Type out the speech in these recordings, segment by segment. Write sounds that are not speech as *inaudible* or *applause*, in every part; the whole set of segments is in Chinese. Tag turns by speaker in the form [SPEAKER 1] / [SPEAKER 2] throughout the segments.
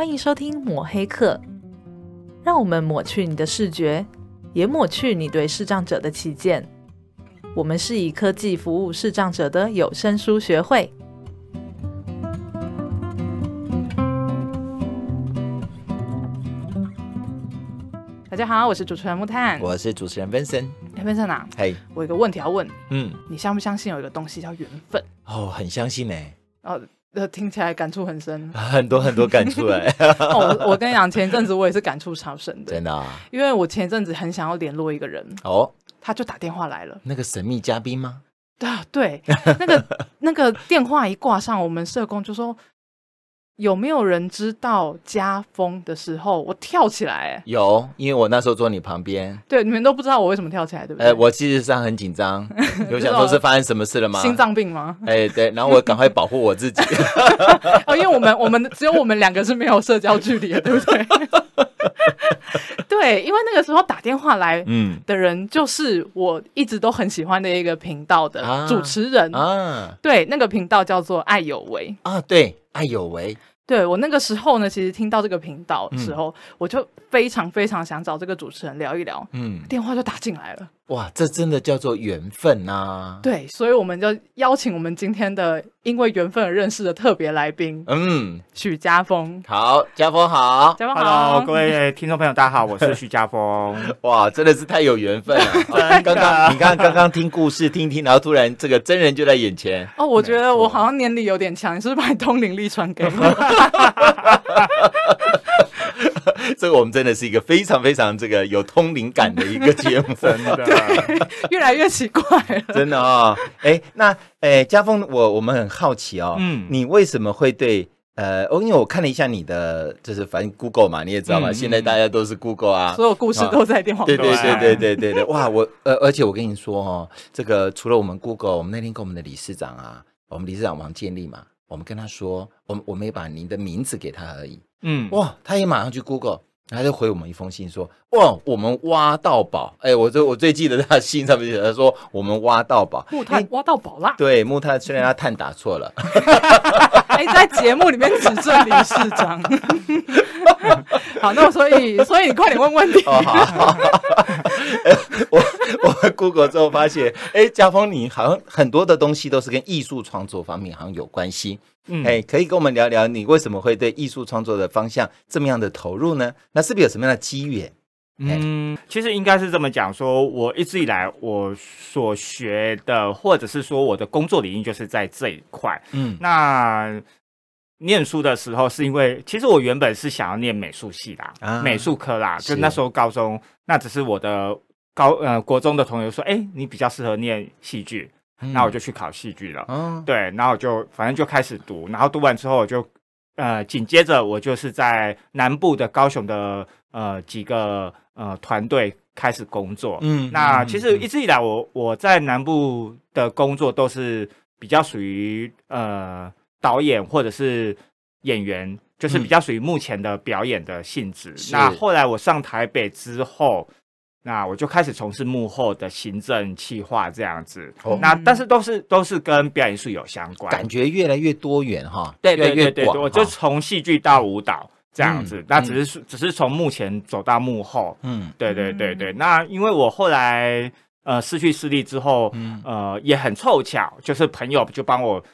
[SPEAKER 1] 欢迎收听抹黑课，让我们抹去你的视觉，也抹去你对视障者的偏见。我们是以科技服务视障者的有声书学会。大家好，我是主持人木炭，
[SPEAKER 2] 我是主持人 Vincent。
[SPEAKER 1] 哎，Vincent 啊，
[SPEAKER 2] 嘿，
[SPEAKER 1] 我有个问题要问你，
[SPEAKER 2] 嗯，
[SPEAKER 1] 你相不相信有一个东西叫缘分？
[SPEAKER 2] 哦，很相信呢。
[SPEAKER 1] 哦。呃，听起来感触很深，*laughs*
[SPEAKER 2] 很多很多感触哎。*laughs*
[SPEAKER 1] 哦，我跟你讲，前一阵子我也是感触超深的，
[SPEAKER 2] 真的啊。
[SPEAKER 1] 因为我前一阵子很想要联络一个人，
[SPEAKER 2] 哦，
[SPEAKER 1] 他就打电话来了。
[SPEAKER 2] 那个神秘嘉宾吗？
[SPEAKER 1] 对啊，对，那个那个电话一挂上，我们社工就说。有没有人知道家风的时候，我跳起来？
[SPEAKER 2] 有，因为我那时候坐你旁边。
[SPEAKER 1] 对，你们都不知道我为什么跳起来，对不对？
[SPEAKER 2] 呃，我其实上很紧张，*laughs* 有想说是发生什么事了吗？
[SPEAKER 1] 心脏病吗？
[SPEAKER 2] 哎，对，然后我赶快保护我自己。*laughs*
[SPEAKER 1] 哦，因为我们我们只有我们两个是没有社交距离的，对不对？*laughs* 对，因为那个时候打电话来，嗯，的人就是我一直都很喜欢的一个频道的主持人啊。对，那个频道叫做爱有为
[SPEAKER 2] 啊，对，爱有为。
[SPEAKER 1] 对，我那个时候呢，其实听到这个频道的时候，嗯、我就非常非常想找这个主持人聊一聊。嗯，电话就打进来了。
[SPEAKER 2] 哇，这真的叫做缘分呐、啊！
[SPEAKER 1] 对，所以我们就邀请我们今天的因为缘分而认识的特别来宾，嗯，许家峰。
[SPEAKER 2] 好，家峰好，
[SPEAKER 1] 家峰好
[SPEAKER 3] ，Hello, 各位 *laughs* 听众朋友，大家好，我是许家峰。*laughs*
[SPEAKER 2] 哇，真的是太有缘分了！*laughs* 刚刚你看，刚刚听故事听听，然后突然这个真人就在眼前。
[SPEAKER 1] 哦，我觉得我好像念力有点强，你是不是把你通灵力传给我？
[SPEAKER 2] 这个我们真的是一个非常非常这个有通灵感的一个节目，*laughs*
[SPEAKER 3] 真的，
[SPEAKER 1] 越来越奇怪了，
[SPEAKER 2] 真的啊、哦！哎，那哎，家峰，我我们很好奇哦，嗯，你为什么会对呃，哦，因为我看了一下你的，就是反正 Google 嘛，你也知道嘛，嗯、现在大家都是 Google 啊，
[SPEAKER 1] 所有故事都在电话，
[SPEAKER 2] 对对对对对。对对，哇，我呃，而且我跟你说哦，这个除了我们 Google，我们那天跟我们的理事长啊，我们理事长王建立嘛，我们跟他说，我们我们也把您的名字给他而已。嗯，哇，他也马上去 Google，他就回我们一封信说，哇，我们挖到宝，哎，我最我最记得他信上面写，他说我们挖到宝，
[SPEAKER 1] 木炭挖到宝啦。
[SPEAKER 2] 对，木炭虽然他碳打错了，*laughs*
[SPEAKER 1] 哎，在节目里面指正理事长。*laughs* *laughs* 好，那所以 *laughs* 所以你快点问问题。*laughs* 哦、好，好，好
[SPEAKER 2] 我我 Google 之后发现，哎，家峰你好像很多的东西都是跟艺术创作方面好像有关系。嗯，哎，可以跟我们聊聊你为什么会对艺术创作的方向这么样的投入呢？那是不是有什么样的机缘？
[SPEAKER 3] 嗯，其实应该是这么讲，说我一直以来我所学的，或者是说我的工作领域就是在这一块。嗯，那念书的时候是因为，其实我原本是想要念美术系啦，啊、美术科啦，就那时候高中，那只是我的高呃国中的同学说，哎，你比较适合念戏剧。那我就去考戏剧了，嗯，对，然后我就反正就开始读，然后读完之后我就，呃，紧接着我就是在南部的高雄的呃几个呃团队开始工作，嗯，那其实一直以来我我在南部的工作都是比较属于呃导演或者是演员，就是比较属于目前的表演的性质。嗯，那后来我上台北之后。那我就开始从事幕后的行政企划这样子，哦、那但是都是都是跟表演术有相关，
[SPEAKER 2] 感觉越来越多元哈，
[SPEAKER 3] 对对对对，我就从戏剧到舞蹈这样子，嗯、那只是、嗯、只是从幕前走到幕后，嗯，对对对对，那因为我后来呃失去视力之后，嗯、呃也很凑巧，就是朋友就帮我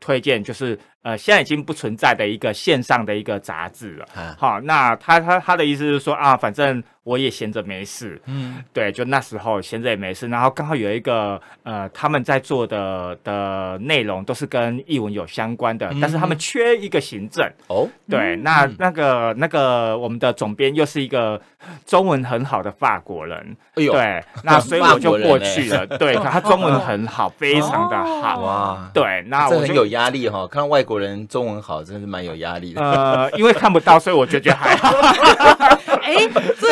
[SPEAKER 3] 推荐，就是。呃，现在已经不存在的一个线上的一个杂志了。啊、好，那他他他的意思是说啊，反正我也闲着没事。嗯，对，就那时候闲着也没事，然后刚好有一个呃，他们在做的的内容都是跟译文有相关的，嗯、但是他们缺一个行政。哦，对，嗯、那那个那个我们的总编又是一个中文很好的法国人。哎呦，对，*laughs* 那所以我就过去了。欸、对，他中文很好，*laughs* 非常的好。哇，对，那我就
[SPEAKER 2] 很有压力哈，看外国。人中文好，真的是蛮有压力的。
[SPEAKER 3] 呃，因为看不到，所以我就觉得还好。*laughs* 哎、欸，这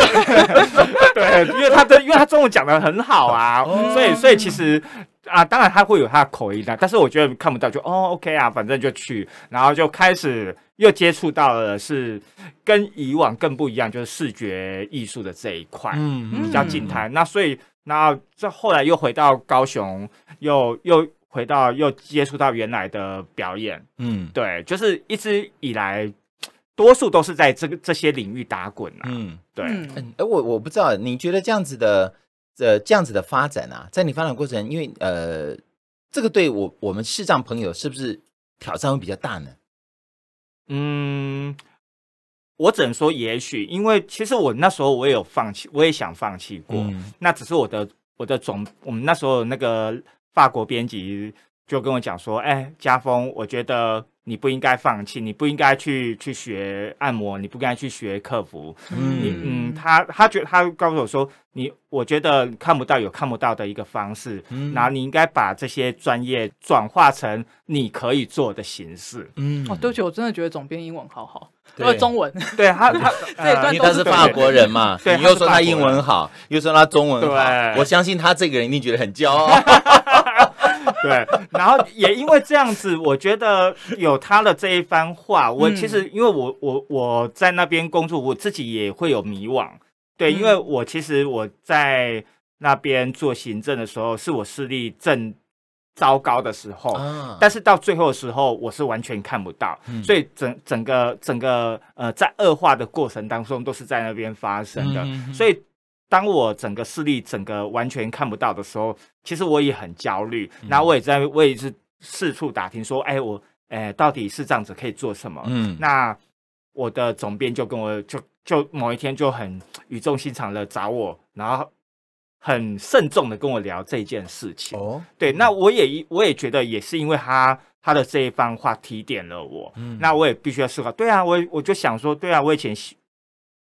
[SPEAKER 3] *laughs* 对，因为他的，因为他中文讲的很好啊，哦、所以，所以其实啊，当然他会有他的口音的，但是我觉得看不到就哦，OK 啊，反正就去，然后就开始又接触到了是跟以往更不一样，就是视觉艺术的这一块，嗯，比较静态。那所以，那这后来又回到高雄，又又。回到又接触到原来的表演，嗯，对，就是一直以来多数都是在这个这些领域打滚啊。
[SPEAKER 2] 嗯，
[SPEAKER 3] 对。
[SPEAKER 2] 嗯，哎，我我不知道，你觉得这样子的呃这样子的发展啊，在你发展过程，因为呃，这个对我我们视障朋友是不是挑战会比较大呢？
[SPEAKER 3] 嗯。我只能说，也许，因为其实我那时候我也有放弃，我也想放弃过。嗯、那只是我的我的总，我们那时候那个法国编辑就跟我讲说：“哎，家峰，我觉得你不应该放弃，你不应该去去学按摩，你不应该去学客服。嗯”你嗯，他他觉得他告诉我说：“你我觉得看不到有看不到的一个方式，嗯、然后你应该把这些专业转化成你可以做的形式。”
[SPEAKER 1] 嗯，哦，对不起，我真的觉得总编英文好好。说中文，*laughs*
[SPEAKER 3] 对他他
[SPEAKER 2] 呃，*laughs* 因为他是法国人嘛，你又说他英文好，又说他中文好，我相信他这个人一定觉得很骄傲。*laughs* *laughs*
[SPEAKER 3] 对，然后也因为这样子，我觉得有他的这一番话，我其实因为我我我在那边工作，我自己也会有迷惘。对，因为我其实我在那边做行政的时候，是我视力正。糟糕的时候，啊、但是到最后的时候，我是完全看不到，嗯、所以整整个整个呃，在恶化的过程当中，都是在那边发生的。嗯、所以，当我整个视力整个完全看不到的时候，其实我也很焦虑。嗯、然后我也在我也是四处打听说，哎，我哎，到底是这样子可以做什么？嗯，那我的总编就跟我就就某一天就很语重心长的找我，然后。很慎重的跟我聊这件事情哦，对，那我也我也觉得也是因为他他的这一番话提点了我，嗯，那我也必须要思考，对啊，我我就想说，对啊，我以前学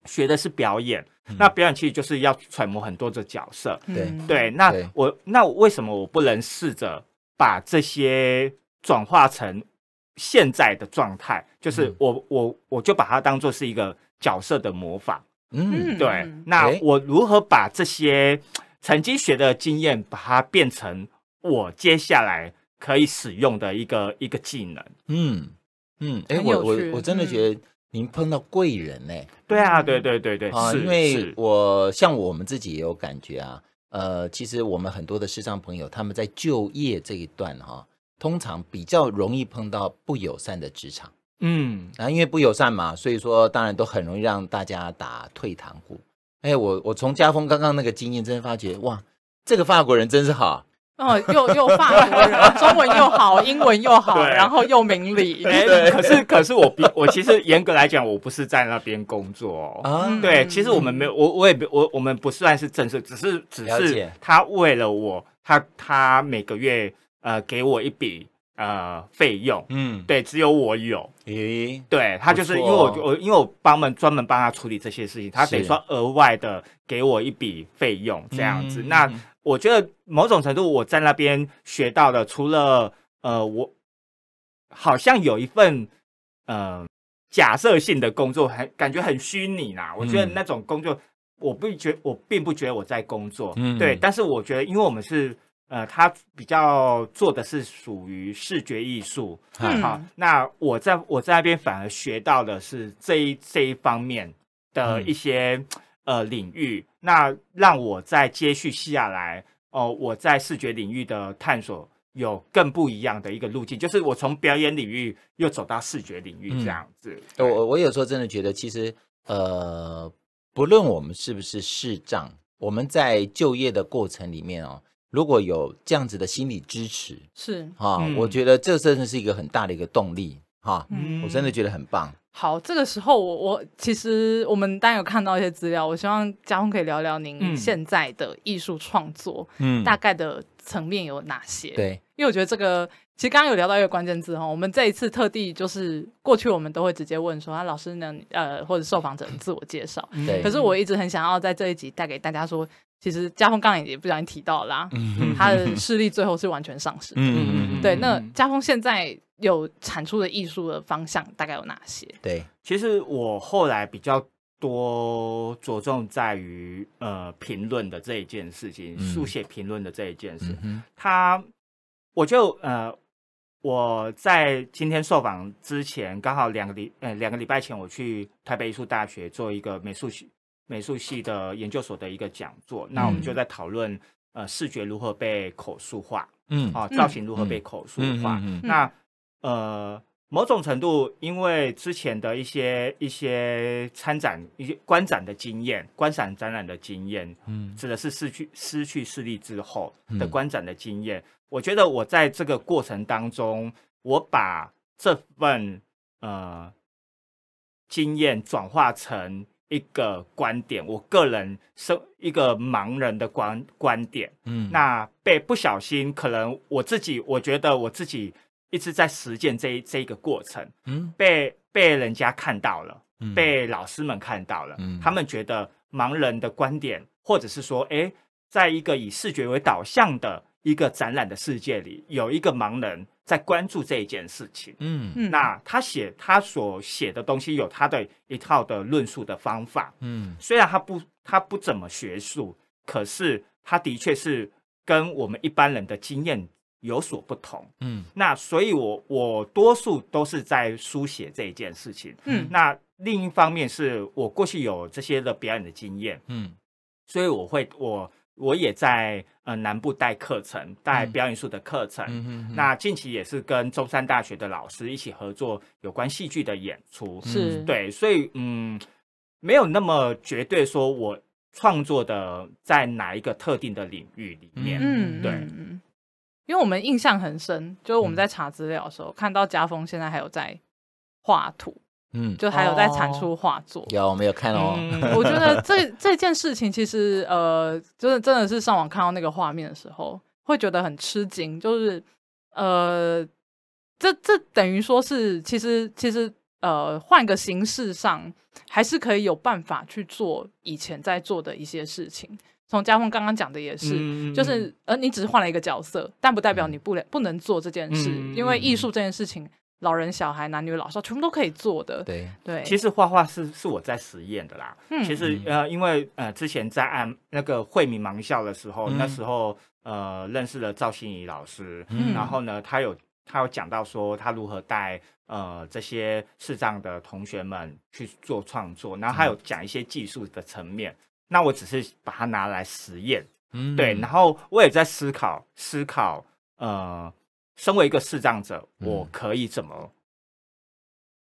[SPEAKER 3] 学的是表演，嗯、那表演其实就是要揣摩很多的角色，对、嗯、对，那我对那为什么我不能试着把这些转化成现在的状态，就是我、嗯、我我就把它当做是一个角色的模仿。嗯，对。那我如何把这些曾经学的经验，把它变成我接下来可以使用的一个一个技能？嗯。
[SPEAKER 2] 嗯，哎，我我我真的觉得您碰到贵人呢。
[SPEAKER 3] 对啊，对对对对，
[SPEAKER 2] 啊，因为我像我们自己也有感觉啊。呃，其实我们很多的视障朋友，他们在就业这一段哈，通常比较容易碰到不友善的职场。嗯，然后因为不友善嘛，所以说当然都很容易让大家打退堂鼓。哎，我我从家峰刚刚那个经验，真的发觉哇，这个法国人真是好，
[SPEAKER 1] 哦，又又法国人，*laughs* 中文又好，英文又好，然后又明理。
[SPEAKER 3] 哎，可是可是我我其实 *laughs* 严格来讲，我不是在那边工作。哦。啊，对，其实我们没有，我我也我我们不算是正式，只是只是他为了我，他他每个月呃给我一笔。呃，费用，嗯，对，只有我有，诶，对，他就是因为我我因为我帮们专门帮他处理这些事情，他等于说额外的给我一笔费用这样子。那我觉得某种程度我在那边学到的，除了呃，我好像有一份呃假设性的工作，很感觉很虚拟啦。我觉得那种工作，我不觉我并不觉得我在工作，嗯，对，但是我觉得，因为我们是。呃，他比较做的是属于视觉艺术，嗯、好，那我在我在那边反而学到的是这一这一方面的一些、嗯、呃领域，那让我在接续下来哦、呃，我在视觉领域的探索有更不一样的一个路径，就是我从表演领域又走到视觉领域这样子。我、嗯、
[SPEAKER 2] 我我有时候真的觉得，其实呃，不论我们是不是视障，我们在就业的过程里面哦。如果有这样子的心理支持，
[SPEAKER 1] 是
[SPEAKER 2] 啊，嗯、我觉得这真的是一个很大的一个动力哈，嗯、我真的觉得很棒。
[SPEAKER 1] 好，这个时候我我其实我们当然有看到一些资料，我希望家峰可以聊聊您现在的艺术创作，嗯，大概的层面有哪些？对，因为我觉得这个其实刚刚有聊到一个关键字哈，我们这一次特地就是过去我们都会直接问说啊，老师呢呃或者受访者自我介绍，对，可是我一直很想要在这一集带给大家说。其实家峰刚刚也不小心提到啦，嗯、哼他的视力最后是完全丧失的。嗯、对，那家峰现在有产出的艺术的方向大概有哪些？
[SPEAKER 2] 对，
[SPEAKER 3] 其实我后来比较多着重在于呃评论的这一件事情，书写评论的这一件事。嗯、他，我就呃我在今天受访之前，刚好两个礼呃两个礼拜前，我去台北艺术大学做一个美术系。美术系的研究所的一个讲座，那我们就在讨论呃视觉如何被口述化，嗯，啊造型如何被口述化，那呃某种程度，因为之前的一些一些参展、一些观展的经验、观赏展览的经验，嗯，指的是失去失去视力之后的观展的经验。嗯、我觉得我在这个过程当中，我把这份呃经验转化成一个观点，我个人是一个盲人的观观点，嗯，那被不小心，可能我自己，我觉得我自己。一直在实践这一这一个过程，嗯，被被人家看到了，嗯，被老师们看到了，嗯，他们觉得盲人的观点，或者是说，哎，在一个以视觉为导向的一个展览的世界里，有一个盲人在关注这一件事情，嗯，那他写他所写的东西有他的一套的论述的方法，嗯，虽然他不他不怎么学术，可是他的确是跟我们一般人的经验。有所不同，嗯，那所以我，我我多数都是在书写这一件事情，嗯，那另一方面是我过去有这些的表演的经验，嗯，所以我会我我也在呃南部带课程，带表演术的课程，嗯嗯嗯，那近期也是跟中山大学的老师一起合作有关戏剧的演出，是。对，所以嗯，没有那么绝对说我创作的在哪一个特定的领域里面，嗯，对。
[SPEAKER 1] 因为我们印象很深，就是我们在查资料的时候，嗯、看到家峰现在还有在画图，嗯，就还有在产出画作。
[SPEAKER 2] 有，我没有看哦。
[SPEAKER 1] 嗯、*laughs* 我觉得这这件事情其实，呃，就是真的是上网看到那个画面的时候，会觉得很吃惊。就是，呃，这这等于说是，其实其实，呃，换个形式上，还是可以有办法去做以前在做的一些事情。从家峰刚刚讲的也是，嗯、就是呃，你只是换了一个角色，但不代表你不能、嗯、不能做这件事，嗯、因为艺术这件事情，老人、小孩、男女老少全部都可以做的。对。
[SPEAKER 3] 对，其实画画是是我在实验的啦。嗯、其实呃，因为呃，之前在按那个惠民盲校的时候，嗯、那时候呃，认识了赵欣怡老师，嗯、然后呢，他有他有讲到说他如何带呃这些视障的同学们去做创作，然后他有讲一些技术的层面。嗯那我只是把它拿来实验，嗯，对，然后我也在思考思考，呃，身为一个视障者，我可以怎么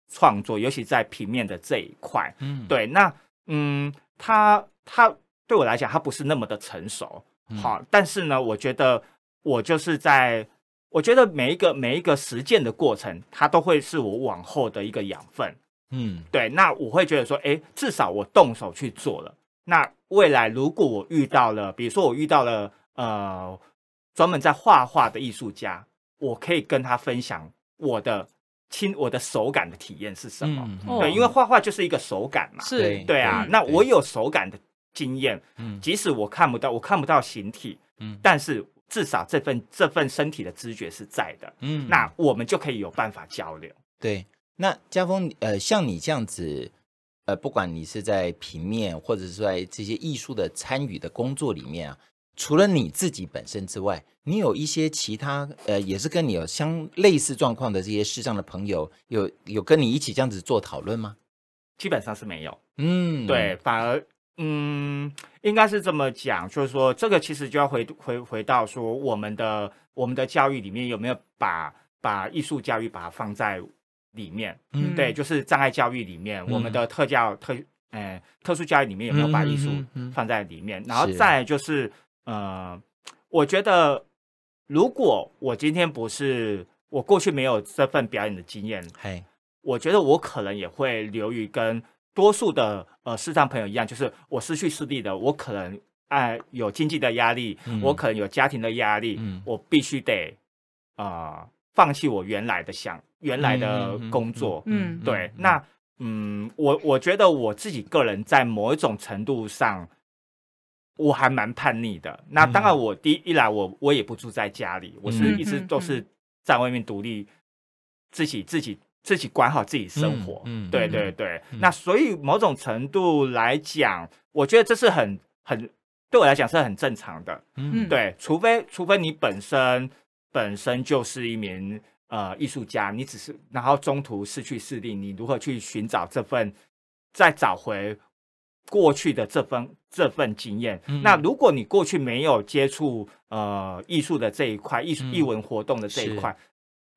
[SPEAKER 3] 创作，嗯、尤其在平面的这一块，嗯，对，那嗯，他他对我来讲，他不是那么的成熟，嗯、好，但是呢，我觉得我就是在，我觉得每一个每一个实践的过程，它都会是我往后的一个养分，嗯，对，那我会觉得说，哎，至少我动手去做了。那未来如果我遇到了，比如说我遇到了呃专门在画画的艺术家，我可以跟他分享我的亲我的手感的体验是什么？嗯、对，因为画画就是一个手感嘛，是，对啊。那我有手感的经验，嗯，即使我看不到，我看不到形体，嗯，但是至少这份这份身体的知觉是在的，嗯，那我们就可以有办法交流。
[SPEAKER 2] 对，那家峰，呃，像你这样子。呃，不管你是在平面，或者是在这些艺术的参与的工作里面啊，除了你自己本身之外，你有一些其他呃，也是跟你有相类似状况的这些视障的朋友，有有跟你一起这样子做讨论吗？
[SPEAKER 3] 基本上是没有，嗯，对，反而嗯，应该是这么讲，就是说这个其实就要回回回到说我们的我们的教育里面有没有把把艺术教育把它放在。里面，嗯，对，就是障碍教育里面，嗯、我们的特教特，哎，特殊教育里面有没有把艺术放在里面？嗯嗯嗯、然后再就是，是呃，我觉得如果我今天不是我过去没有这份表演的经验，嘿，我觉得我可能也会流于跟多数的呃视障朋友一样，就是我失去视力的，我可能哎、呃、有经济的压力，嗯、我可能有家庭的压力，嗯、我必须得啊。呃放弃我原来的想原来的工作，嗯，对，那嗯，我我觉得我自己个人在某一种程度上，我还蛮叛逆的。那当然，我第一一来，我我也不住在家里，我是一直都是在外面独立，自己自己自己管好自己生活。嗯，对对对。那所以某种程度来讲，我觉得这是很很对我来讲是很正常的。嗯，对，除非除非你本身。本身就是一名呃艺术家，你只是然后中途失去视力，你如何去寻找这份，再找回过去的这份这份经验？嗯、那如果你过去没有接触呃艺术的这一块，艺术艺文活动的这一块，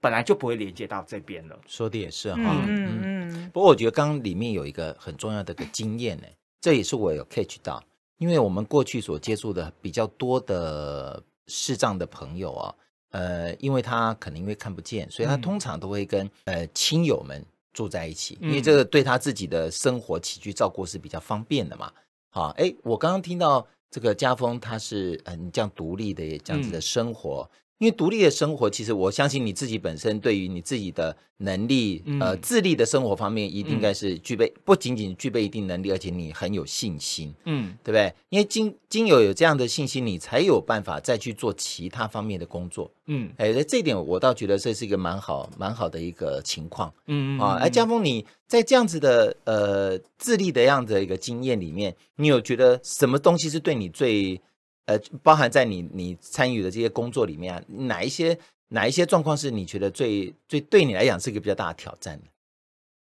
[SPEAKER 3] 本来就不会连接到这边了。
[SPEAKER 2] 说的也是哈，嗯嗯嗯。不过我觉得刚刚里面有一个很重要的个经验呢，*laughs* 这也是我有 catch 到，因为我们过去所接触的比较多的视障的朋友啊，呃，因为他可能因为看不见，所以他通常都会跟呃亲友们住在一起，因为这个对他自己的生活起居照顾是比较方便的嘛。好，哎，我刚刚听到这个家风他是嗯这样独立的这样子的生活。嗯因为独立的生活，其实我相信你自己本身对于你自己的能力，嗯、呃，自立的生活方面，一定应该是具备，嗯、不仅仅具备一定能力，而且你很有信心，嗯，对不对？因为经经有有这样的信心，你才有办法再去做其他方面的工作，嗯，哎，这一点我倒觉得这是一个蛮好蛮好的一个情况，嗯啊，哎，江峰你在这样子的呃自立的样子的一个经验里面，你有觉得什么东西是对你最？呃，包含在你你参与的这些工作里面啊，哪一些哪一些状况是你觉得最最对你来讲是一个比较大的挑战？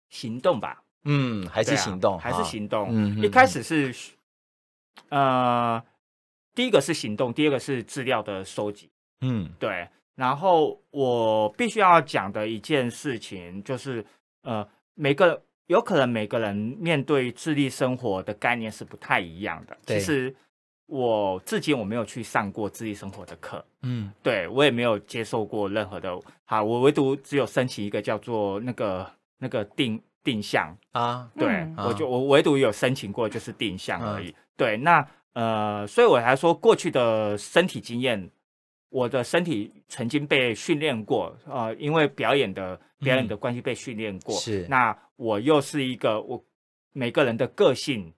[SPEAKER 3] 行动吧，
[SPEAKER 2] 嗯，还是行动，
[SPEAKER 3] 啊、还是行动。嗯，一开始是，呃，第一个是行动，第二个是资料的收集。嗯，对。然后我必须要讲的一件事情就是，呃，每个有可能每个人面对自立生活的概念是不太一样的。其实。我至今我没有去上过自立生活的课，嗯，对我也没有接受过任何的，好，我唯独只有申请一个叫做那个那个定定向。啊，对，嗯、我就我唯独有申请过就是定向而已，嗯、对，那呃，所以我还说过去的身体经验，我的身体曾经被训练过，呃，因为表演的表演的关系被训练过，嗯、是，那我又是一个我每个人的个性。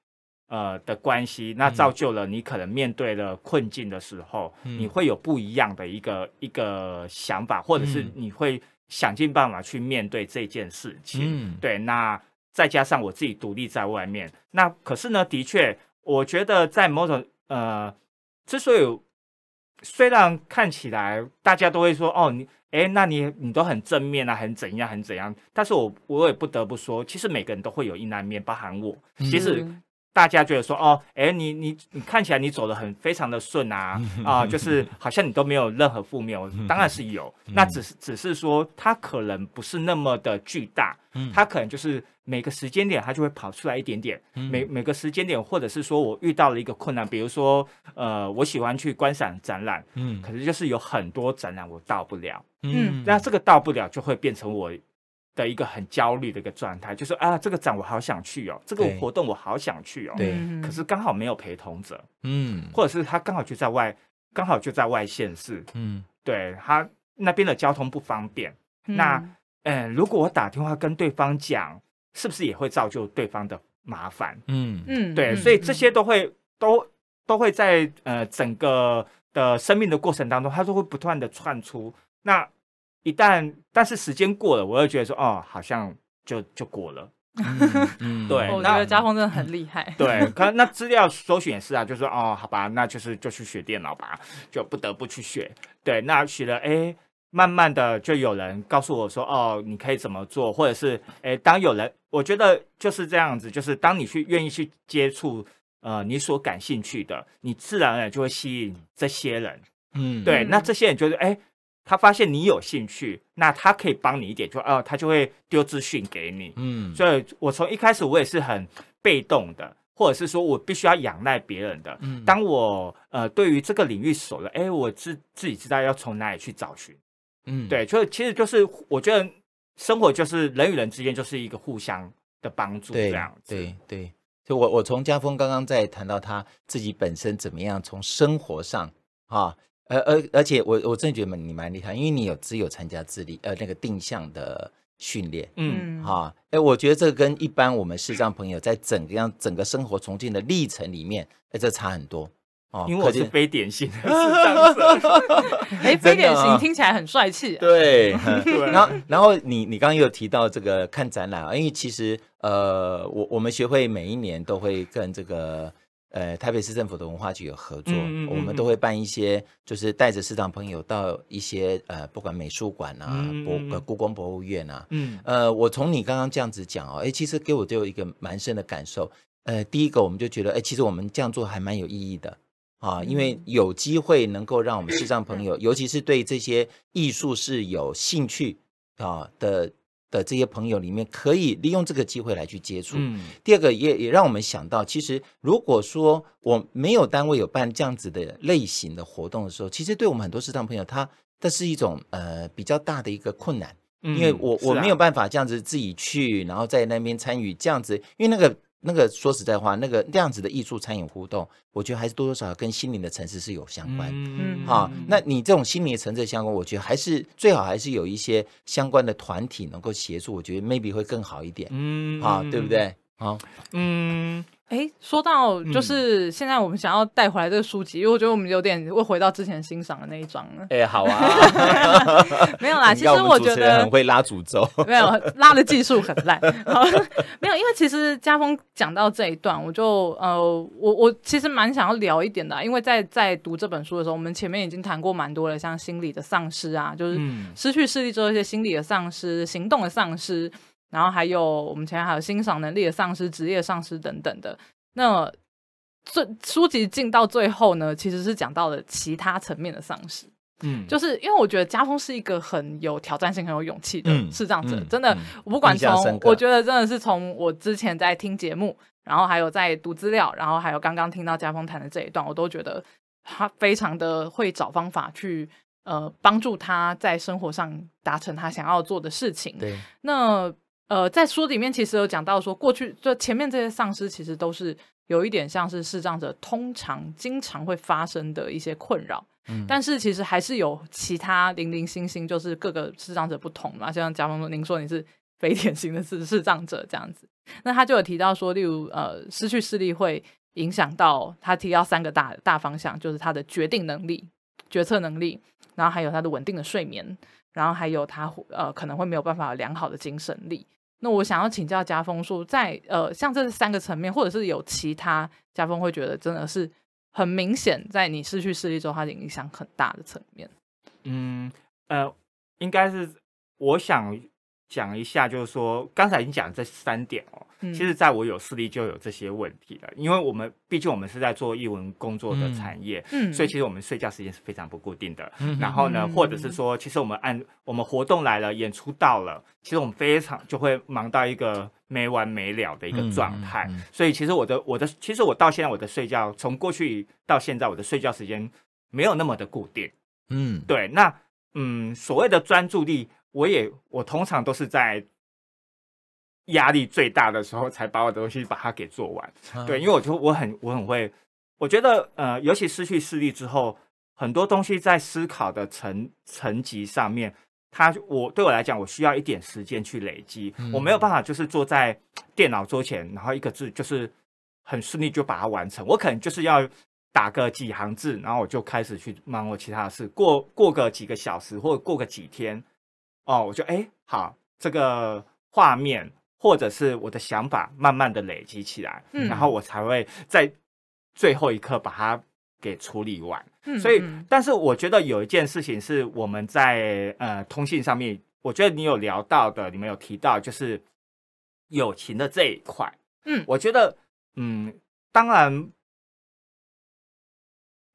[SPEAKER 3] 呃的关系，那造就了你可能面对了困境的时候，嗯、你会有不一样的一个一个想法，或者是你会想尽办法去面对这件事情。嗯、对，那再加上我自己独立在外面，那可是呢，的确，我觉得在某种呃，之所以虽然看起来大家都会说哦，你哎，那你你都很正面啊，很怎样，很怎样，但是我我也不得不说，其实每个人都会有阴暗面，包含我，其实。嗯大家觉得说哦，哎，你你你看起来你走得很非常的顺啊 *laughs* 啊，就是好像你都没有任何负面。*laughs* 当然是有，那只是只是说它可能不是那么的巨大，它可能就是每个时间点它就会跑出来一点点。每每个时间点，或者是说我遇到了一个困难，比如说呃，我喜欢去观赏展览，嗯，可是就是有很多展览我到不了，嗯，那这个到不了就会变成我。的一个很焦虑的一个状态，就是啊，这个展我好想去哦，这个活动我好想去哦，对，可是刚好没有陪同者，嗯，或者是他刚好就在外，刚好就在外县市，嗯，对他那边的交通不方便，嗯、那，嗯，如果我打电话跟对方讲，是不是也会造就对方的麻烦？嗯。嗯，对，所以这些都会都都会在呃整个的生命的过程当中，它都会不断的窜出。那。一旦，但是时间过了，我又觉得说，哦，好像就就过了。嗯、对，
[SPEAKER 1] 我觉得家峰真的很厉害。
[SPEAKER 3] 对，可那资料搜寻也是啊，就是说，哦，好吧，那就是就去学电脑吧，就不得不去学。对，那学了，哎，慢慢的就有人告诉我说，哦，你可以怎么做，或者是，哎，当有人，我觉得就是这样子，就是当你去愿意去接触，呃，你所感兴趣的，你自然而然就会吸引这些人。嗯，对，那这些人就是，哎。他发现你有兴趣，那他可以帮你一点，就哦，他就会丢资讯给你。嗯，所以我从一开始我也是很被动的，或者是说我必须要仰赖别人的。嗯，当我呃对于这个领域熟了，哎，我自自己知道要从哪里去找寻。嗯，对，就其实就是我觉得生活就是人与人之间就是一个互相的帮助这样子。
[SPEAKER 2] 对对，就我我从家峰刚刚在谈到他自己本身怎么样从生活上啊。而而而且我我真的觉得你蛮厉害，因为你有只有参加智力呃那个定向的训练，嗯，哈，哎，我觉得这个跟一般我们视障朋友在整个样整个生活重建的历程里面，哎，这差很多
[SPEAKER 3] 哦。因为我是非典型的视障者，*laughs*
[SPEAKER 1] 哎，非典型听起来很帅气，
[SPEAKER 2] 啊对，*laughs* 然后然后你你刚刚有提到这个看展览啊，因为其实呃我我们学会每一年都会跟这个。呃，台北市政府的文化局有合作，嗯嗯嗯、我们都会办一些，就是带着市长朋友到一些呃，不管美术馆啊、嗯、博呃故宫博物院啊，嗯，呃，我从你刚刚这样子讲哦，哎，其实给我就有一个蛮深的感受。呃，第一个我们就觉得，哎，其实我们这样做还蛮有意义的啊，因为有机会能够让我们视障朋友，尤其是对这些艺术是有兴趣啊的的这些朋友里面，可以利用这个机会来去接触。嗯，第二个也也让我们想到，其实如果说我没有单位有办这样子的类型的活动的时候，其实对我们很多视障朋友，他这是一种呃比较大的一个困难，因为我我没有办法这样子自己去，然后在那边参与这样子，因为那个。那个说实在话，那个那样子的艺术餐饮互动，我觉得还是多多少少跟心灵的层次是有相关。嗯，啊，那你这种心灵的层次相关，我觉得还是最好还是有一些相关的团体能够协助，我觉得 maybe 会更好一点。嗯，啊，对不对？好，嗯。
[SPEAKER 1] 哎，说到就是现在我们想要带回来这个书籍，因为我觉得我们有点会回到之前欣赏的那一章了。
[SPEAKER 2] 哎，好啊，*laughs*
[SPEAKER 1] 没有啦。*laughs* 其实我觉得
[SPEAKER 2] 很会拉诅咒，*laughs*
[SPEAKER 1] 没有拉的技术很烂。没有，因为其实家峰讲到这一段，我就呃，我我其实蛮想要聊一点的，因为在在读这本书的时候，我们前面已经谈过蛮多的，像心理的丧失啊，就是失去视力之后一些心理的丧失、行动的丧失。然后还有我们前面还有欣赏能力的丧失、职业丧失等等的。那最书籍进到最后呢，其实是讲到了其他层面的丧失。嗯，就是因为我觉得家风是一个很有挑战性、很有勇气的视障者。嗯嗯、真的，我不管从我觉得真的是从我之前在听节目，然后还有在读资料，然后还有刚刚听到家风谈的这一段，我都觉得他非常的会找方法去呃帮助他在生活上达成他想要做的事情。
[SPEAKER 2] 对，
[SPEAKER 1] 那。呃，在书里面其实有讲到说，过去就前面这些丧失，其实都是有一点像是视障者通常经常会发生的一些困扰。嗯，但是其实还是有其他零零星星，就是各个视障者不同嘛。就像家峰说，您说你是非典型的视视障者这样子，那他就有提到说，例如呃，失去视力会影响到他提到三个大大方向，就是他的决定能力、决策能力，然后还有他的稳定的睡眠，然后还有他呃可能会没有办法良好的精神力。那我想要请教家峰说，在呃，像这三个层面，或者是有其他家峰会觉得真的是很明显，在你失去视力之后，它的影响很大的层面。
[SPEAKER 3] 嗯，呃，应该是我想。讲一下，就是说，刚才已经讲这三点哦。嗯、其实，在我有视力就有这些问题了，因为我们毕竟我们是在做艺文工作的产业，嗯，所以其实我们睡觉时间是非常不固定的。嗯、然后呢，嗯、或者是说，其实我们按我们活动来了，演出到了，其实我们非常就会忙到一个没完没了的一个状态。所以，其实我的我的，其实我到现在我的睡觉，从过去到现在，我的睡觉时间没有那么的固定。嗯，对。那嗯，所谓的专注力。我也我通常都是在压力最大的时候才把我的东西把它给做完，啊、对，因为我就我很我很会，我觉得呃，尤其失去视力之后，很多东西在思考的层层级上面，它我对我来讲，我需要一点时间去累积，嗯、我没有。办法就是坐在电脑桌前，然后一个字就是很顺利就把它完成，我可能就是要打个几行字，然后我就开始去忙我其他的事，过过个几个小时或者过个几天。哦，我就哎，好，这个画面或者是我的想法，慢慢的累积起来，嗯，然后我才会在最后一刻把它给处理完。嗯，所以，但是我觉得有一件事情是我们在呃通信上面，我觉得你有聊到的，你们有提到，就是友情的这一块。嗯，我觉得，嗯，当然，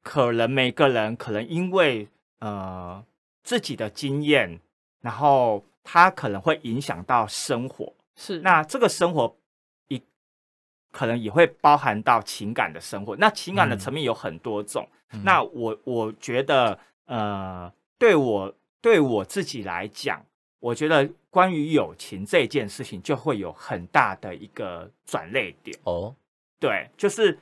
[SPEAKER 3] 可能每个人可能因为呃自己的经验。然后它可能会影响到生活，
[SPEAKER 1] 是
[SPEAKER 3] 那这个生活一可能也会包含到情感的生活。那情感的层面有很多种。嗯、那我我觉得，呃，对我对我自己来讲，我觉得关于友情这件事情就会有很大的一个转捩点。哦，对，就是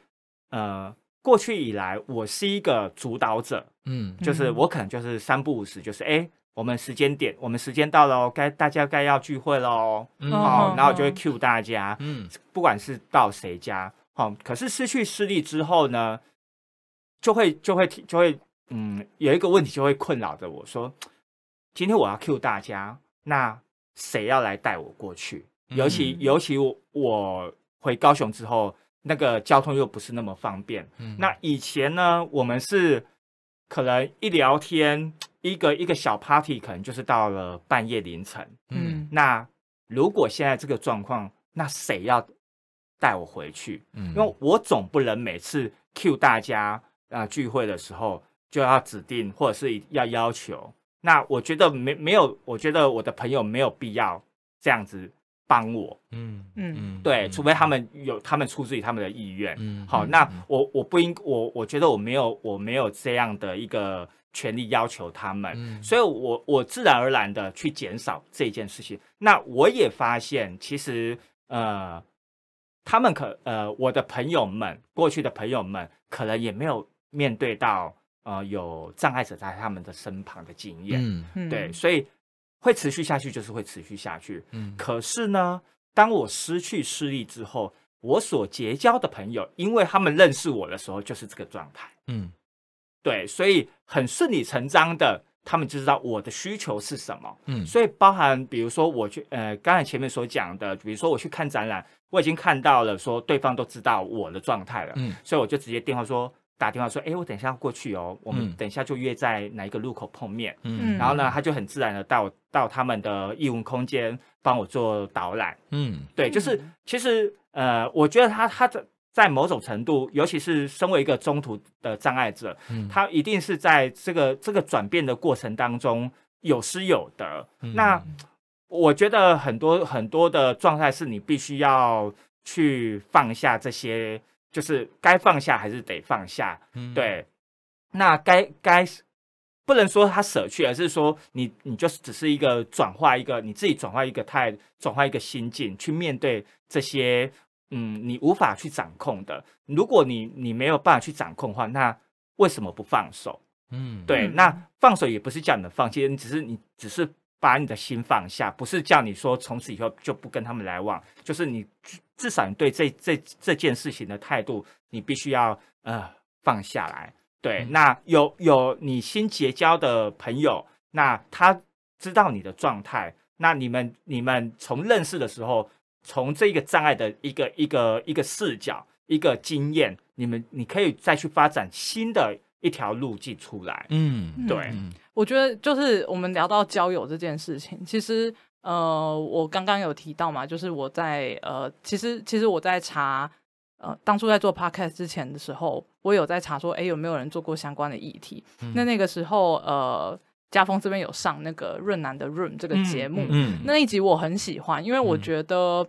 [SPEAKER 3] 呃，过去以来我是一个主导者，嗯，就是我可能就是三不五时，就是哎。我们时间点，我们时间到了，该大家该要聚会喽。嗯，好，然后就会 cue 大家。嗯，不管是到谁家，好，可是失去视力之后呢，就会就会就会，嗯，有一个问题就会困扰着我说，今天我要 cue 大家，那谁要来带我过去？尤其尤其我我回高雄之后，那个交通又不是那么方便。嗯，那以前呢，我们是可能一聊天。一个一个小 party 可能就是到了半夜凌晨，嗯，那如果现在这个状况，那谁要带我回去？嗯，因为我总不能每次 cue 大家，啊聚会的时候就要指定或者是要要求。那我觉得没没有，我觉得我的朋友没有必要这样子帮我。嗯嗯，对，除非他们有他们出自于他们的意愿。嗯，好，那我我不应我我觉得我没有我没有这样的一个。权力要求他们，嗯、所以我我自然而然的去减少这件事情。那我也发现，其实呃，他们可呃，我的朋友们，过去的朋友们，可能也没有面对到呃有障碍者在他们的身旁的经验。嗯，对，所以会持续下去，就是会持续下去。嗯，可是呢，当我失去视力之后，我所结交的朋友，因为他们认识我的时候，就是这个状态。嗯。对，所以很顺理成章的，他们就知道我的需求是什么。嗯，所以包含比如说我去，呃，刚才前面所讲的，比如说我去看展览，我已经看到了，说对方都知道我的状态了。嗯，所以我就直接电话说，打电话说，哎，我等一下要过去哦，我们等一下就约在哪一个路口碰面。嗯，然后呢，他就很自然的到到他们的艺文空间帮我做导览。嗯，对，就是其实呃，我觉得他他的。在某种程度，尤其是身为一个中途的障碍者，嗯、他一定是在这个这个转变的过程当中有失有得。嗯、那我觉得很多很多的状态是你必须要去放下这些，就是该放下还是得放下。嗯、对，那该该不能说他舍去，而是说你你就是只是一个转化一个你自己转化一个态，转化一个心境去面对这些。嗯，你无法去掌控的。如果你你没有办法去掌控的话，那为什么不放手？嗯，对，那放手也不是叫你们放弃，你只是你只是把你的心放下，不是叫你说从此以后就不跟他们来往。就是你至少你对这这这件事情的态度，你必须要呃放下来。对，嗯、那有有你新结交的朋友，那他知道你的状态，那你们你们从认识的时候。从这个障碍的一个一个一个视角，一个经验，你们你可以再去发展新的一条路径出来。嗯，对，
[SPEAKER 1] 我觉得就是我们聊到交友这件事情，其实呃，我刚刚有提到嘛，就是我在呃，其实其实我在查呃，当初在做 podcast 之前的时候，我有在查说，哎，有没有人做过相关的议题？嗯、那那个时候呃。家峰这边有上那个润南的 Room 这个节目，嗯嗯、那一集我很喜欢，因为我觉得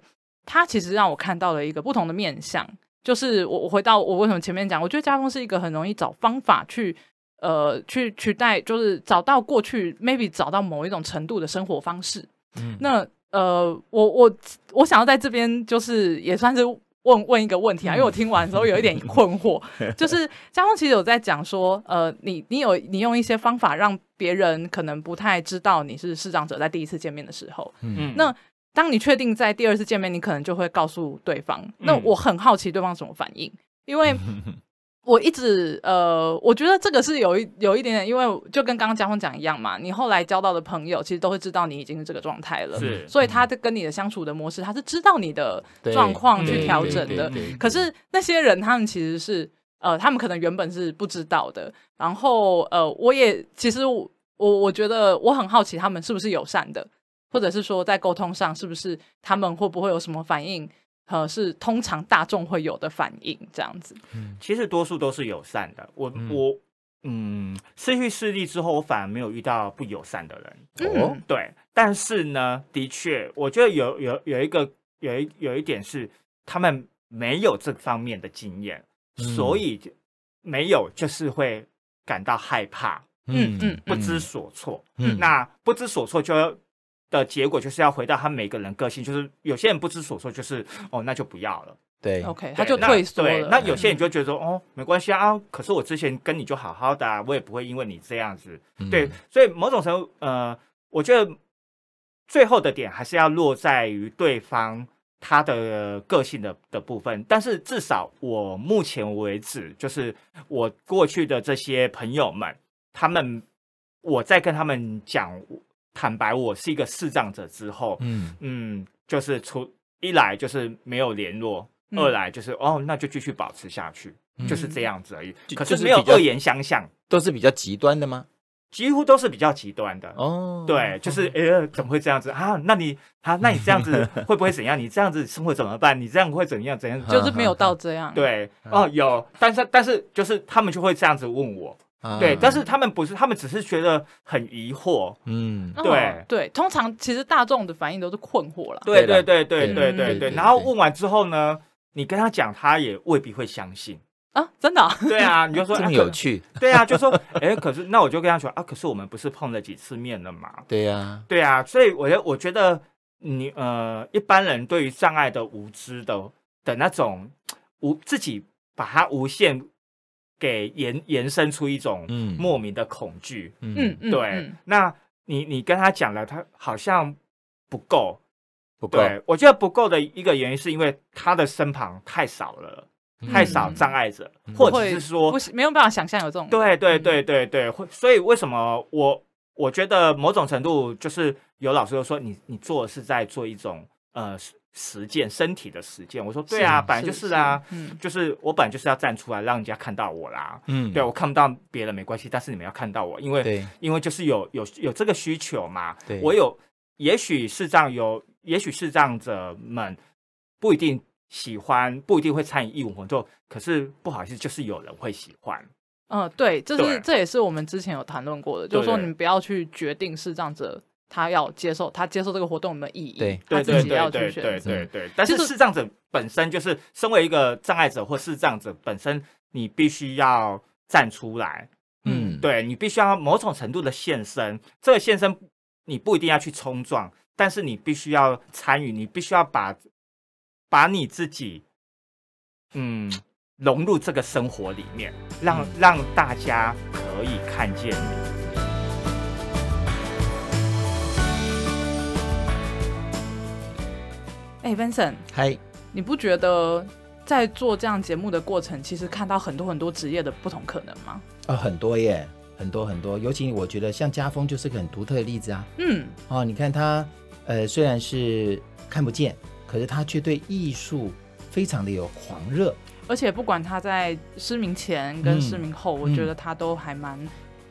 [SPEAKER 1] 他其实让我看到了一个不同的面相。就是我我回到我为什么前面讲，我觉得家峰是一个很容易找方法去呃去取代，就是找到过去 maybe 找到某一种程度的生活方式。嗯、那呃，我我我想要在这边就是也算是。问问一个问题啊，因为我听完之后有一点困惑，*laughs* 就是嘉峰其实有在讲说，呃，你你有你用一些方法让别人可能不太知道你是视障者，在第一次见面的时候，嗯，那当你确定在第二次见面，你可能就会告诉对方，那我很好奇对方什么反应，因为。我一直呃，我觉得这个是有一有一点点，因为就跟刚刚家峰讲一样嘛，你后来交到的朋友其实都会知道你已经是这个状态了，是，所以他的跟你的相处的模式，他是知道你的状况去调整的。可是那些人，他们其实是呃，他们可能原本是不知道的。然后呃，我也其实我我觉得我很好奇，他们是不是友善的，或者是说在沟通上是不是他们会不会有什么反应？呃，是通常大众会有的反应这样子。
[SPEAKER 3] 嗯，其实多数都是友善的。我、嗯、我嗯，失去视力之后，我反而没有遇到不友善的人。哦、嗯，对。但是呢，的确，我觉得有有有一个有一有一点是，他们没有这方面的经验，嗯、所以没有就是会感到害怕。嗯嗯，不知所措。嗯，那不知所措就要。的结果就是要回到他每个人个性，就是有些人不知所措，就是哦，那就不要了。
[SPEAKER 2] 对
[SPEAKER 1] ，OK，他就退缩了。
[SPEAKER 3] 对，那有些人就觉得说，哦，没关系啊，可是我之前跟你就好好的，啊，我也不会因为你这样子。嗯、对，所以某种程度，呃，我觉得最后的点还是要落在于对方他的个性的的部分。但是至少我目前为止，就是我过去的这些朋友们，他们我在跟他们讲。坦白，我是一个视障者之后，嗯嗯，就是出一来就是没有联络，嗯、二来就是哦，那就继续保持下去，嗯、就是这样子而已。可是没有恶言相向，
[SPEAKER 2] 都是比较极端的吗？
[SPEAKER 3] 几乎都是比较极端的哦，对，就是哎呀，*laughs* 怎么会这样子啊？那你啊，那你这样子 *laughs* 会不会怎样？你这样子生活怎么办？你这样会怎样？怎样？
[SPEAKER 1] 就是没有到这样。
[SPEAKER 3] 对，哦，有，但是但是就是他们就会这样子问我，对，但是他们不是，他们只是觉得很疑惑，嗯，对
[SPEAKER 1] 对，通常其实大众的反应都是困惑了，
[SPEAKER 3] 对对对对对对对，然后问完之后呢，你跟他讲，他也未必会相信。
[SPEAKER 1] 啊，真的？
[SPEAKER 3] 对啊，你就说 *laughs*
[SPEAKER 2] 这么有趣。*laughs*
[SPEAKER 3] 对啊，就说，哎，可是那我就跟他说啊，可是我们不是碰了几次面了嘛？
[SPEAKER 2] 对呀，*laughs*
[SPEAKER 3] 对啊，所以我觉我觉得你呃，一般人对于障碍的无知的的那种无自己把它无限给延延伸出一种莫名的恐惧。嗯嗯，对。那你你跟他讲了，他好像不够，
[SPEAKER 2] 不够。
[SPEAKER 3] 我觉得不够的一个原因是因为他的身旁太少了。太少障碍者，嗯、或者是说
[SPEAKER 1] 不没有办法想象有
[SPEAKER 3] 这种。对对对对对，所以为什么我我觉得某种程度就是有老师又说你你做的是在做一种呃实践身体的实践。我说对啊，本来就是啊，是是就是我本来就是要站出来让人家看到我啦。嗯，对我看不到别人没关系，但是你们要看到我，因为因为就是有有有这个需求嘛。对，我有也许是这样，有也许是这样者们不一定。喜欢不一定会参与义务活动，可是不好意思，就是有人会喜欢。
[SPEAKER 1] 嗯，对，这是这也是我们之前有谈论过的，就是说你们不要去决定视障者他要接受他接受这个活动有没有意义，
[SPEAKER 2] 对，
[SPEAKER 1] 他自己要去选择。
[SPEAKER 3] 对对对，但是视障者本身就是身为一个障碍者或视障者本身，你必须要站出来。嗯，对，你必须要某种程度的献身。这个献身你不一定要去冲撞，但是你必须要参与，你必须要把。把你自己，嗯，融入这个生活里面，让让大家可以看见你。
[SPEAKER 1] 哎，Vincent，
[SPEAKER 2] 嗨，
[SPEAKER 1] 你不觉得在做这样节目的过程，其实看到很多很多职业的不同可能吗？
[SPEAKER 2] 啊、哦，很多耶，很多很多。尤其我觉得像家风就是个很独特的例子啊。嗯，哦，你看他，呃，虽然是看不见。可是他却对艺术非常的有狂热，
[SPEAKER 1] 而且不管他在失明前跟失明后，嗯、我觉得他都还蛮，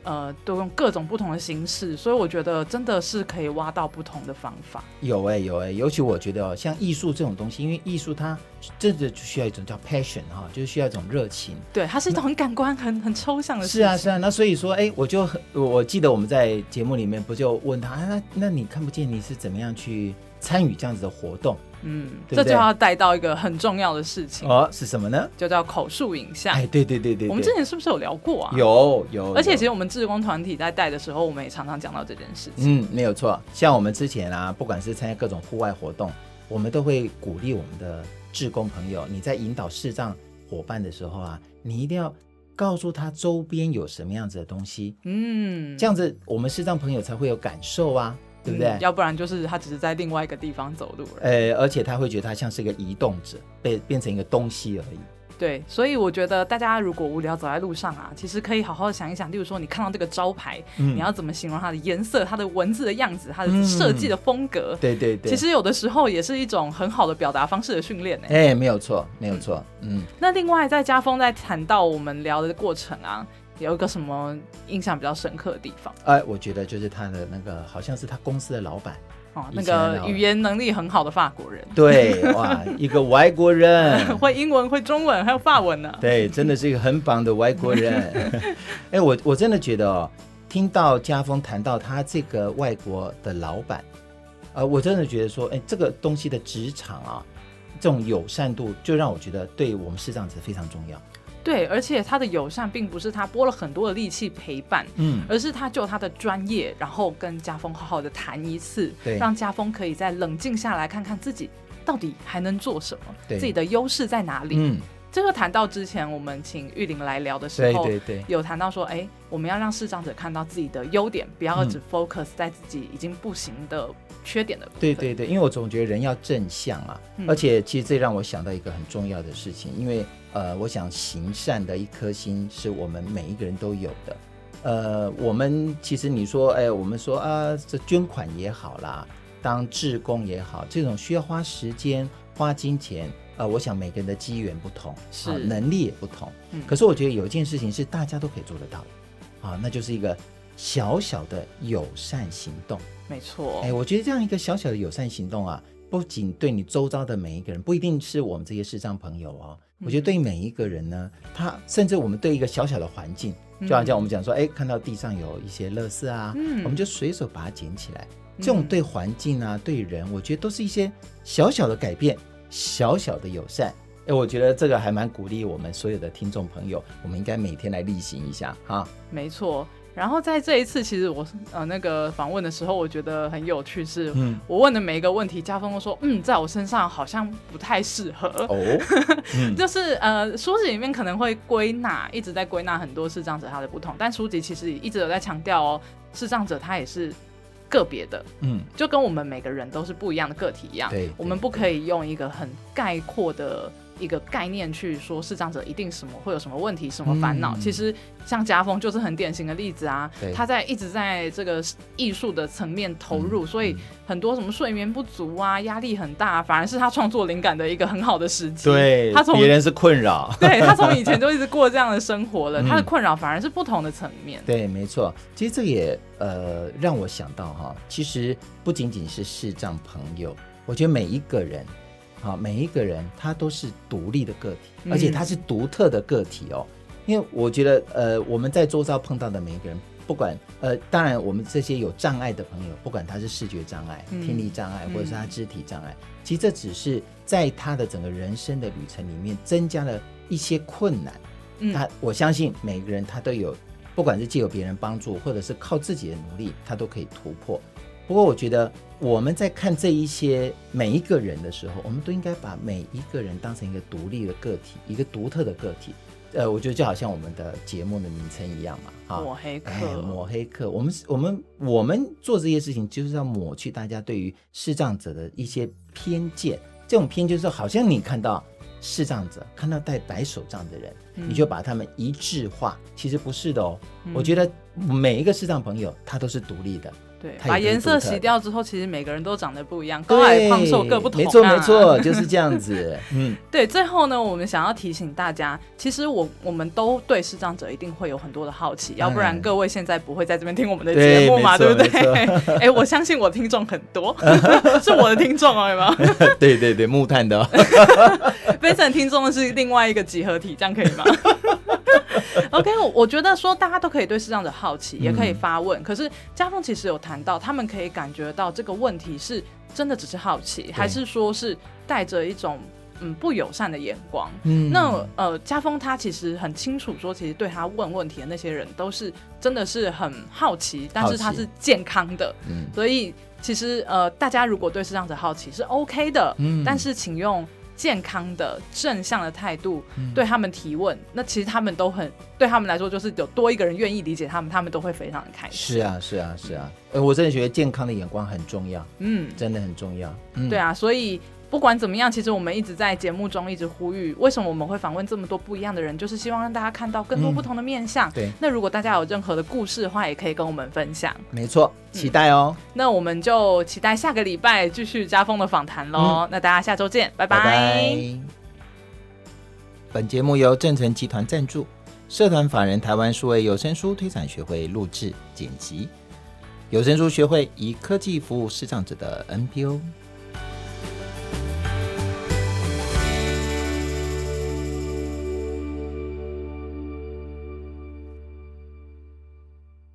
[SPEAKER 1] 呃，都用各种不同的形式，所以我觉得真的是可以挖到不同的方法。
[SPEAKER 2] 有哎、欸、有哎、欸，尤其我觉得哦，像艺术这种东西，因为艺术它真的就需要一种叫 passion 哈，就是需要一种热情。
[SPEAKER 1] 对，它是一种很感官、很 *laughs* 很抽象的事情。
[SPEAKER 2] 是啊是啊，那所以说，哎、欸，我就很我记得我们在节目里面不就问他，那那你看不见，你是怎么样去参与这样子的活动？
[SPEAKER 1] 嗯，对对这就要带到一个很重要的事情
[SPEAKER 2] 哦，是什么呢？
[SPEAKER 1] 就叫口述影像。
[SPEAKER 2] 哎，对对对对，
[SPEAKER 1] 我们之前是不是有聊过啊？
[SPEAKER 2] 有有，
[SPEAKER 1] 而且其实我们志工团体在带的时候，我们也常常讲到这件事情。
[SPEAKER 2] 嗯，没有错。像我们之前啊，不管是参加各种户外活动，我们都会鼓励我们的志工朋友，你在引导视障伙伴的时候啊，你一定要告诉他周边有什么样子的东西。嗯，这样子我们视障朋友才会有感受啊。对不对？嗯，
[SPEAKER 1] 要不然就是他只是在另外一个地方走路了。
[SPEAKER 2] 呃，而且他会觉得他像是一个移动者，被变成一个东西而已。
[SPEAKER 1] 对，所以我觉得大家如果无聊走在路上啊，其实可以好好想一想，例如说你看到这个招牌，嗯，你要怎么形容它的颜色、它的文字的样子、它的设计的风格？
[SPEAKER 2] 嗯，对对对。
[SPEAKER 1] 其实有的时候也是一种很好的表达方式的训练呢。
[SPEAKER 2] 哎，没有错，没有错。嗯。
[SPEAKER 1] 那另外在家风在谈到我们聊的过程啊。有一个什么印象比较深刻的地方？
[SPEAKER 2] 哎，我觉得就是他的那个，好像是他公司的老板
[SPEAKER 1] 哦，那个语言能力很好的法国人。
[SPEAKER 2] 对，*laughs* 哇，一个外国人，*laughs*
[SPEAKER 1] 会英文，会中文，还有法文呢。
[SPEAKER 2] 对，真的是一个很棒的外国人。*laughs* 哎，我我真的觉得哦，听到家风谈到他这个外国的老板，呃，我真的觉得说，哎，这个东西的职场啊，这种友善度，就让我觉得对我们市长者非常重要。
[SPEAKER 1] 对，而且他的友善并不是他拨了很多的力气陪伴，嗯，而是他就他的专业，然后跟家峰好好的谈一次，对，让家峰可以再冷静下来，看看自己到底还能做什么，对自己的优势在哪里。嗯，这个谈到之前我们请玉玲来聊的时候，对对对，有谈到说，哎，我们要让视障者看到自己的优点，不要只 focus 在自己已经不行的缺点的部分。
[SPEAKER 2] 对对对，因为我总觉得人要正向啊，嗯，而且其实这让我想到一个很重要的事情，因为。呃，我想行善的一颗心是我们每一个人都有的。呃，我们其实你说，哎，我们说啊，这捐款也好啦，当志工也好，这种需要花时间、花金钱。呃，我想每个人的机缘不同，是、啊、能力也不同。嗯，可是我觉得有一件事情是大家都可以做得到的，啊，那就是一个小小的友善行动。
[SPEAKER 1] 没错，
[SPEAKER 2] 哎，我觉得这样一个小小的友善行动啊，不仅对你周遭的每一个人，不一定是我们这些视障朋友哦，嗯、我觉得对每一个人呢，他甚至我们对一个小小的环境，就好像我们讲说，哎，看到地上有一些垃圾啊，嗯、我们就随手把它捡起来。这种对环境啊，对人，我觉得都是一些小小的改变，小小的友善。哎，我觉得这个还蛮鼓励我们所有的听众朋友，我们应该每天来例行一下哈。
[SPEAKER 1] 没错。然后在这一次，其实我呃那个访问的时候，我觉得很有趣是，是、嗯、我问的每一个问题，家峰都说，嗯，在我身上好像不太适合。哦，*laughs* 嗯、就是呃书籍里面可能会归纳，一直在归纳很多视障者他的不同，但书籍其实一直有在强调哦，视障者他也是个别的，嗯，就跟我们每个人都是不一样的个体一样，对，我们不可以用一个很概括的。一个概念去说视障者一定什么会有什么问题什么烦恼，嗯、其实像家风就是很典型的例子啊。对他在一直在这个艺术的层面投入，嗯、所以很多什么睡眠不足啊、压力很大，反而是他创作灵感的一个很好的时机。
[SPEAKER 2] 对，他从别人是困扰，*laughs*
[SPEAKER 1] 对他从以前就一直过这样的生活了，*laughs* 嗯、他的困扰反而是不同的层面。
[SPEAKER 2] 对，没错。其实这也呃让我想到哈，其实不仅仅是视障朋友，我觉得每一个人。好，每一个人他都是独立的个体，而且他是独特的个体哦。因为我觉得，呃，我们在周遭碰到的每一个人，不管呃，当然我们这些有障碍的朋友，不管他是视觉障碍、听力障碍，或者是他肢体障碍，其实这只是在他的整个人生的旅程里面增加了一些困难。他我相信每个人他都有，不管是借由别人帮助，或者是靠自己的努力，他都可以突破。不过，我觉得我们在看这一些每一个人的时候，我们都应该把每一个人当成一个独立的个体，一个独特的个体。呃，我觉得就好像我们的节目的名称一样嘛，哈，*laughs*
[SPEAKER 1] 抹黑客，
[SPEAKER 2] 哎，抹黑客。我们我们我们做这些事情，就是要抹去大家对于视障者的一些偏见。这种偏见就是好像你看到视障者，看到戴白手杖的人，嗯、你就把他们一致化。其实不是的哦。嗯、我觉得每一个视障朋友，他都是独立的。
[SPEAKER 1] 对，把颜色洗掉之后，其实每个人都长得不一样，高矮胖瘦各不同啊。
[SPEAKER 2] 没错没错，就是这样子。*laughs* 嗯，
[SPEAKER 1] 对。最后呢，我们想要提醒大家，其实我我们都对视障者一定会有很多的好奇，要不然各位现在不会在这边听我们的节目嘛，对，对不对？哎，我相信我听众很多，*laughs* 是我的听众哦，有没有？*laughs*
[SPEAKER 2] 对对对，木炭的。
[SPEAKER 1] 非常听众的是另外一个集合体，这样可以吗？*laughs* OK，我我觉得说大家都可以对视障者好奇，也可以发问。嗯、可是家峰其实有谈到，他们可以感觉到这个问题是真的只是好奇，对还是说是带着一种嗯不友善的眼光？嗯，那呃，家峰他其实很清楚说，其实对他问问题的那些人都是真的是很好奇，但是他是健康的。嗯，所以其实呃，大家如果对视障者好奇是 OK 的，嗯，但是请用。健康的正向的态度对他们提问，嗯、那其实他们都很对他们来说，就是有多一个人愿意理解他们，他们都会非常的开心。
[SPEAKER 2] 是啊，是啊，是啊，呃，我真的觉得健康的眼光很重要，嗯，真的很重要。嗯、
[SPEAKER 1] 对啊，所以。不管怎么样，其实我们一直在节目中一直呼吁，为什么我们会访问这么多不一样的人，就是希望让大家看到更多不同的面相。嗯、对，那如果大家有任何的故事的话，也可以跟我们分享。
[SPEAKER 2] 没错，期待哦。
[SPEAKER 1] 嗯、那我们就期待下个礼拜继续家峰的访谈喽。嗯、那大家下周见，拜拜。拜拜。
[SPEAKER 2] 本节目由正成集团赞助，社团法人台湾数位有声书推广学会录制剪辑，有声书学会以科技服务视障者的 NPO。